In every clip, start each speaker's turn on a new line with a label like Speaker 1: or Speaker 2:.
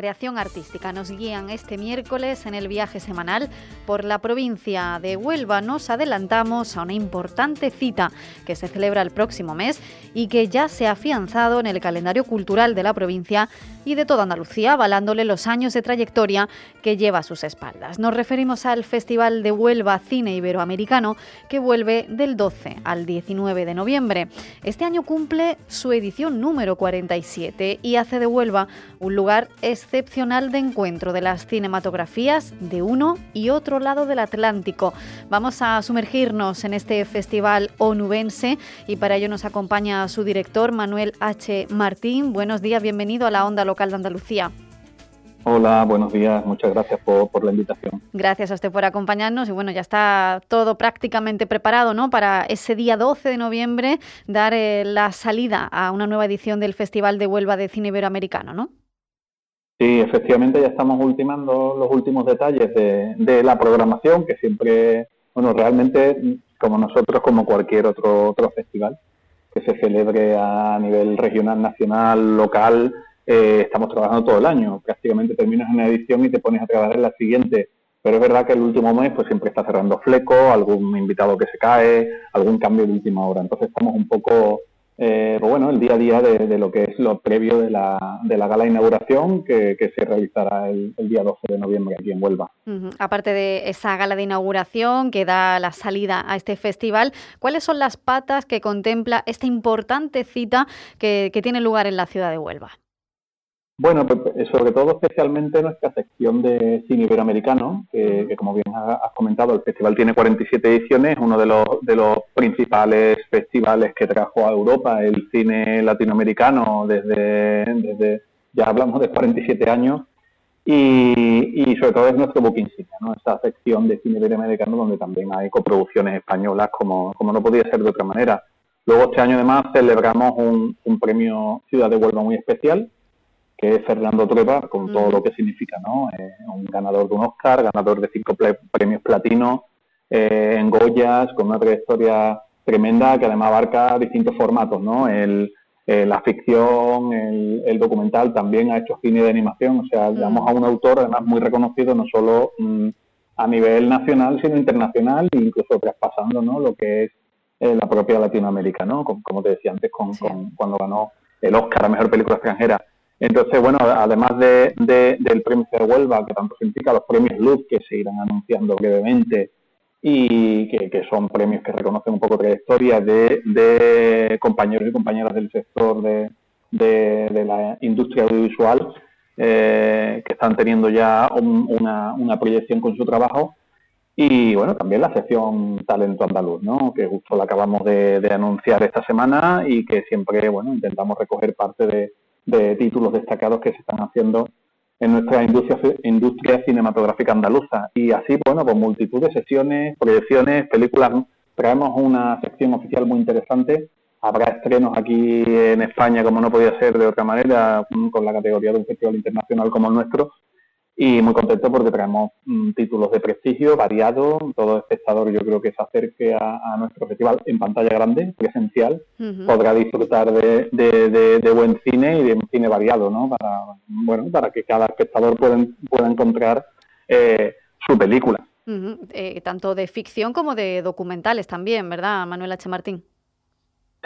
Speaker 1: Creación artística nos guían este miércoles en el viaje semanal por la provincia de Huelva. Nos adelantamos a una importante cita que se celebra el próximo mes y que ya se ha afianzado en el calendario cultural de la provincia y de toda Andalucía, avalándole los años de trayectoria que lleva a sus espaldas. Nos referimos al Festival de Huelva Cine Iberoamericano que vuelve del 12 al 19 de noviembre. Este año cumple su edición número 47 y hace de Huelva un lugar excepcional de encuentro de las cinematografías de uno y otro lado del Atlántico. Vamos a sumergirnos en este festival onubense y para ello nos acompaña su director Manuel H. Martín. Buenos días, bienvenido a la Onda Local de Andalucía.
Speaker 2: Hola, buenos días, muchas gracias por, la invitación.
Speaker 1: Gracias a usted por acompañarnos y bueno, ya está todo prácticamente preparado ¿no? para ese día 12 de noviembre dar eh, la salida a una nueva edición del Festival de Huelva de Cine Iberoamericano, ¿no?
Speaker 2: Sí, efectivamente ya estamos ultimando los últimos detalles de, la programación, que siempre, bueno, realmente como nosotros, como cualquier otro, otro festival que se celebre a nivel regional, nacional, local, eh, estamos trabajando todo el año. Prácticamente terminas una edición y te pones a trabajar en la siguiente. Pero es verdad que el último mes pues siempre está cerrando fleco, algún invitado que se cae, algún cambio de última hora. Entonces estamos un poco eh, pues bueno, el día a día de, lo que es lo previo de la, de la gala de inauguración que, se realizará el, día 12 de noviembre aquí en Huelva.
Speaker 1: Aparte de esa gala de inauguración que da la salida a este festival, ¿cuáles son las patas que contempla esta importante cita que tiene lugar en la ciudad de Huelva?
Speaker 2: Bueno, pues, eh, sobre todo especialmente nuestra sección de cine iberoamericano, que, como bien has comentado, el festival tiene 47 ediciones, uno de los, de los principales festivales que trajo a Europa el cine latinoamericano desde, desde ya hablamos de 47 años, y, sobre todo es nuestro book insignia, ¿no? esa sección de cine iberoamericano donde también hay coproducciones españolas, como, como no podía ser de otra manera. Luego este año además celebramos un, un premio Ciudad de Huelva muy especial, que es Fernando Trueba, con todo lo que significa, ¿no? Eh, un ganador de un Oscar, ganador de cinco premios platino, eh, en Goyas, con una trayectoria tremenda que además abarca distintos formatos, ¿no? El, eh, la ficción, el, documental, también ha hecho cine de animación, o sea, llamamos a un autor además muy reconocido no solo mm, a nivel nacional, sino internacional, e incluso traspasando, ¿no? Lo que es la propia Latinoamérica, ¿no? Como, te decía antes, con, cuando ganó el Oscar a Mejor Película Extranjera entonces, bueno, además de, del premio de Huelva, que tanto significa los premios Luz, que se irán anunciando brevemente y que, son premios que reconocen un poco trayectoria de, de compañeros y compañeras del sector de, la industria audiovisual eh, que están teniendo ya una, una, proyección con su trabajo. Y bueno, también la sección Talento Andaluz, ¿no? que justo la acabamos de, anunciar esta semana y que siempre bueno, intentamos recoger parte de, de títulos destacados que se están haciendo en nuestra industria, industria cinematográfica andaluza. Y así, bueno, pues multitud de sesiones, proyecciones, películas. Traemos una sección oficial muy interesante. Habrá estrenos aquí en España, como no podía ser de otra manera, con la categoría de un festival internacional como el nuestro y muy contento porque traemos mm, títulos de prestigio variado. Todo espectador yo creo que se acerque a, nuestro festival en pantalla grande, presencial, podrá disfrutar de, de, buen cine y de un cine variado, ¿no? Para, bueno, para que cada espectador pueda, pueda encontrar eh, su película.
Speaker 1: Eh, tanto de ficción como de documentales también, ¿verdad, Manuel H. Martín?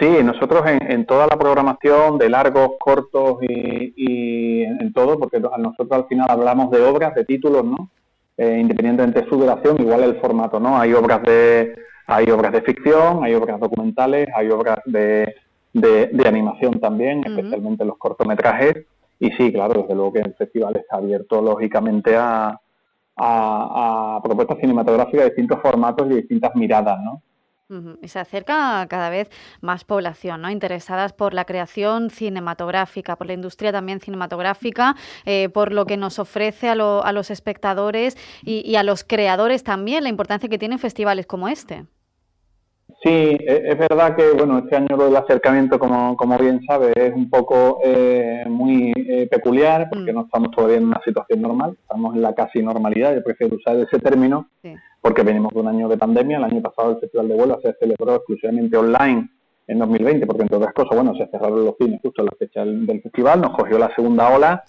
Speaker 2: Sí, nosotros en, toda la programación de largos, cortos y, en, todo, porque nosotros al final hablamos de obras, de títulos, ¿no? Eh, independientemente de su duración, igual el formato, ¿no? Hay obras de hay obras de ficción, hay obras documentales, hay obras de, de, animación también, especialmente los cortometrajes. Y sí, claro, desde luego que el festival está abierto lógicamente a, a, propuestas cinematográficas de distintos formatos y distintas miradas, ¿no?
Speaker 1: Y se acerca cada vez más población, ¿no? Interesadas por la creación cinematográfica, por la industria también cinematográfica, eh, por lo que nos ofrece a, los espectadores y, a los creadores también, la importancia que tienen festivales como este.
Speaker 2: Sí, e, es verdad que bueno, este año lo del acercamiento, como, como bien sabes, es un poco eh, muy eh, peculiar porque mm. no estamos todavía en una situación normal, estamos en la casi normalidad, yo prefiero usar ese término porque venimos de un año de pandemia, el año pasado el Festival de Vuelo se celebró exclusivamente online en 2020 porque entre otras cosas, bueno, se cerraron los cines justo en la fecha del, festival, nos cogió la segunda ola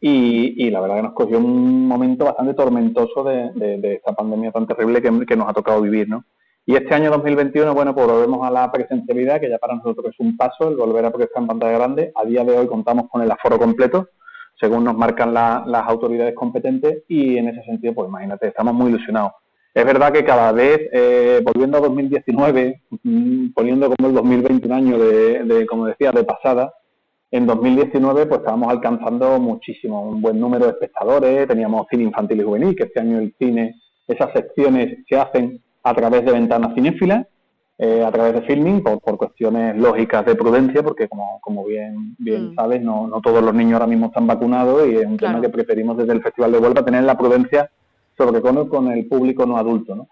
Speaker 2: y, la verdad que nos cogió un momento bastante tormentoso de, esta pandemia tan terrible que, que nos ha tocado vivir, ¿no? Y este año 2021, bueno, pues volvemos a la presencialidad, que ya para nosotros es un paso, el volver a proyectar en pantalla grande. A día de hoy contamos con el aforo completo, según nos marcan las autoridades competentes, y en ese sentido, pues imagínate, estamos muy ilusionados. Es verdad que cada vez, eh, volviendo a 2019, mm, poniendo como el 2020 un año de, como decía, de pasada, en 2019 pues estábamos alcanzando muchísimo, un buen número de espectadores, teníamos cine infantil y juvenil, que este año el cine, esas secciones se hacen a través de ventanas cinéfilas, eh, a través de filming, por, cuestiones lógicas de prudencia, porque como, como bien, bien mm. sabes, no, no todos los niños ahora mismo están vacunados y es un tema que preferimos desde el Festival de Huelva tener la prudencia, sobre todo con el público no adulto. ¿no?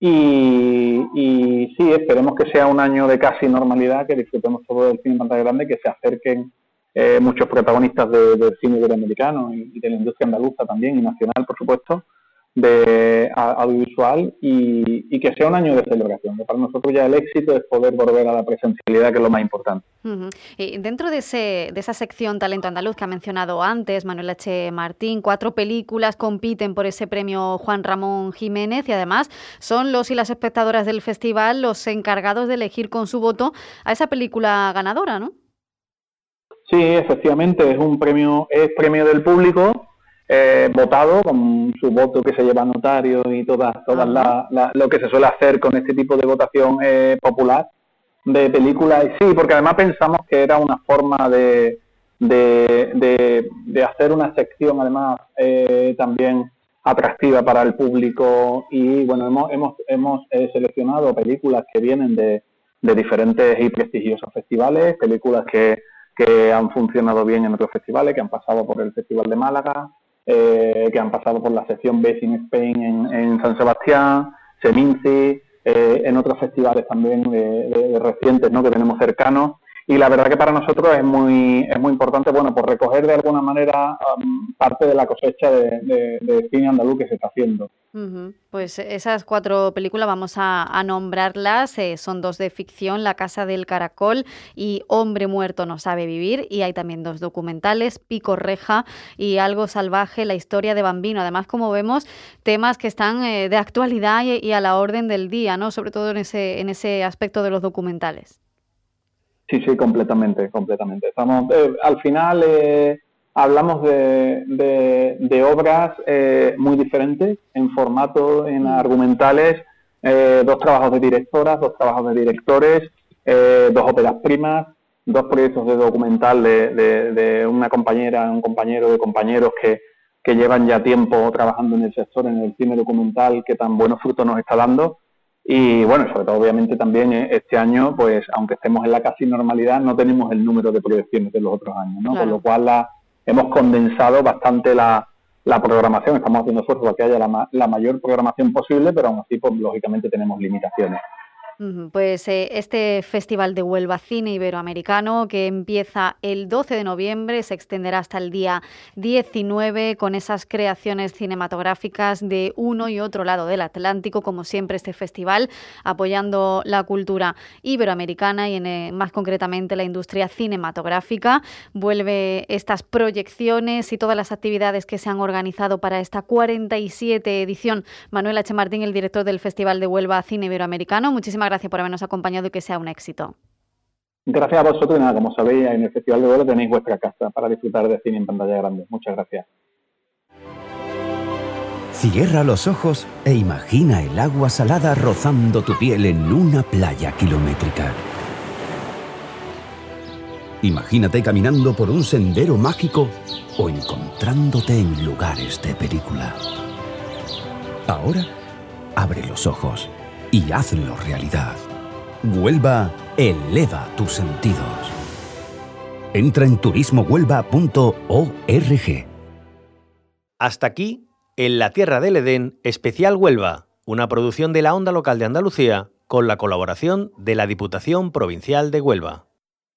Speaker 2: Y, sí, esperemos que sea un año de casi normalidad, que disfrutemos todo del cine en pantalla grande, que se acerquen eh, muchos protagonistas del cine iberoamericano y, y de la industria andaluza también, y nacional, por supuesto, de audiovisual y, que sea un año de celebración. para nosotros ya el éxito es poder volver a la presencialidad, que es lo más importante.
Speaker 1: y dentro de, ese, de esa sección Talento Andaluz que ha mencionado antes Manuel H. Martín, cuatro películas compiten por ese premio Juan Ramón Jiménez y además son los y las espectadoras del festival los encargados de elegir con su voto a esa película ganadora, ¿no?
Speaker 2: Sí, efectivamente, es un premio, es premio del público eh, votado con su voto que se lleva a notario y todas, todas lo que se suele hacer con este tipo de votación eh, popular de películas. Y sí, porque además pensamos que era una forma de, de, de, hacer una sección además eh, también atractiva para el público y bueno, hemos, hemos, hemos seleccionado películas que vienen de, de diferentes y prestigiosos festivales, películas que, que han funcionado bien en otros festivales, que han pasado por el Festival de Málaga, eh, que han pasado por la sección Best in Spain en, San Sebastián, Seminci, eh, en otros festivales también de, recientes ¿no? que tenemos cercanos. Y la verdad que para nosotros es muy, es muy importante, bueno, por recoger de alguna manera um, parte de la cosecha de, cine andaluz que se está haciendo.
Speaker 1: Pues esas cuatro películas vamos a, nombrarlas. Eh, son dos de ficción, La Casa del Caracol y Hombre Muerto no sabe vivir. Y hay también dos documentales, Pico Reja y Algo Salvaje, la historia de Bambino. Además, como vemos, temas que están eh, de actualidad y, a la orden del día, ¿no? Sobre todo en ese, en ese aspecto de los documentales.
Speaker 2: Sí, sí, completamente, completamente. Estamos, eh, al final hablamos de, de, obras eh, muy diferentes en formato, en argumentales, eh, dos trabajos de directoras, dos trabajos de directores, eh, dos óperas primas, dos proyectos de documental de, de, una compañera, un compañero de compañeros que, que llevan ya tiempo trabajando en el sector, en el cine documental, que tan buenos frutos nos está dando. Y bueno, sobre todo obviamente también este año, pues aunque estemos en la casi normalidad, no tenemos el número de proyecciones de los otros años, ¿no? Con lo cual la, hemos condensado bastante la, la programación, estamos haciendo esfuerzo para que haya la, la mayor programación posible, pero aún así, pues lógicamente tenemos limitaciones.
Speaker 1: Pues eh, este Festival de Huelva Cine Iberoamericano que empieza el 12 de noviembre se extenderá hasta el día 19 con esas creaciones cinematográficas de uno y otro lado del Atlántico, como siempre este festival apoyando la cultura iberoamericana y en, eh, más concretamente la industria cinematográfica. Vuelve estas proyecciones y todas las actividades que se han organizado para esta 47 edición. Manuel H. Martín, el director del Festival de Huelva Cine Iberoamericano, muchísimas gracias por habernos acompañado y que sea un éxito.
Speaker 2: Gracias a vosotros y nada, como sabéis, en el Festival de Oro tenéis vuestra casa para disfrutar de cine en pantalla grande. Muchas gracias.
Speaker 3: Cierra los ojos e imagina el agua salada rozando tu piel en una playa kilométrica. Imagínate caminando por un sendero mágico o encontrándote en lugares de película. Ahora, abre los ojos y hazlo realidad. Huelva eleva tus sentidos. Entra en turismohuelva.org.
Speaker 4: Hasta aquí, en la Tierra del Edén, especial Huelva, una producción de la Onda Local de Andalucía con la colaboración de la Diputación Provincial de Huelva.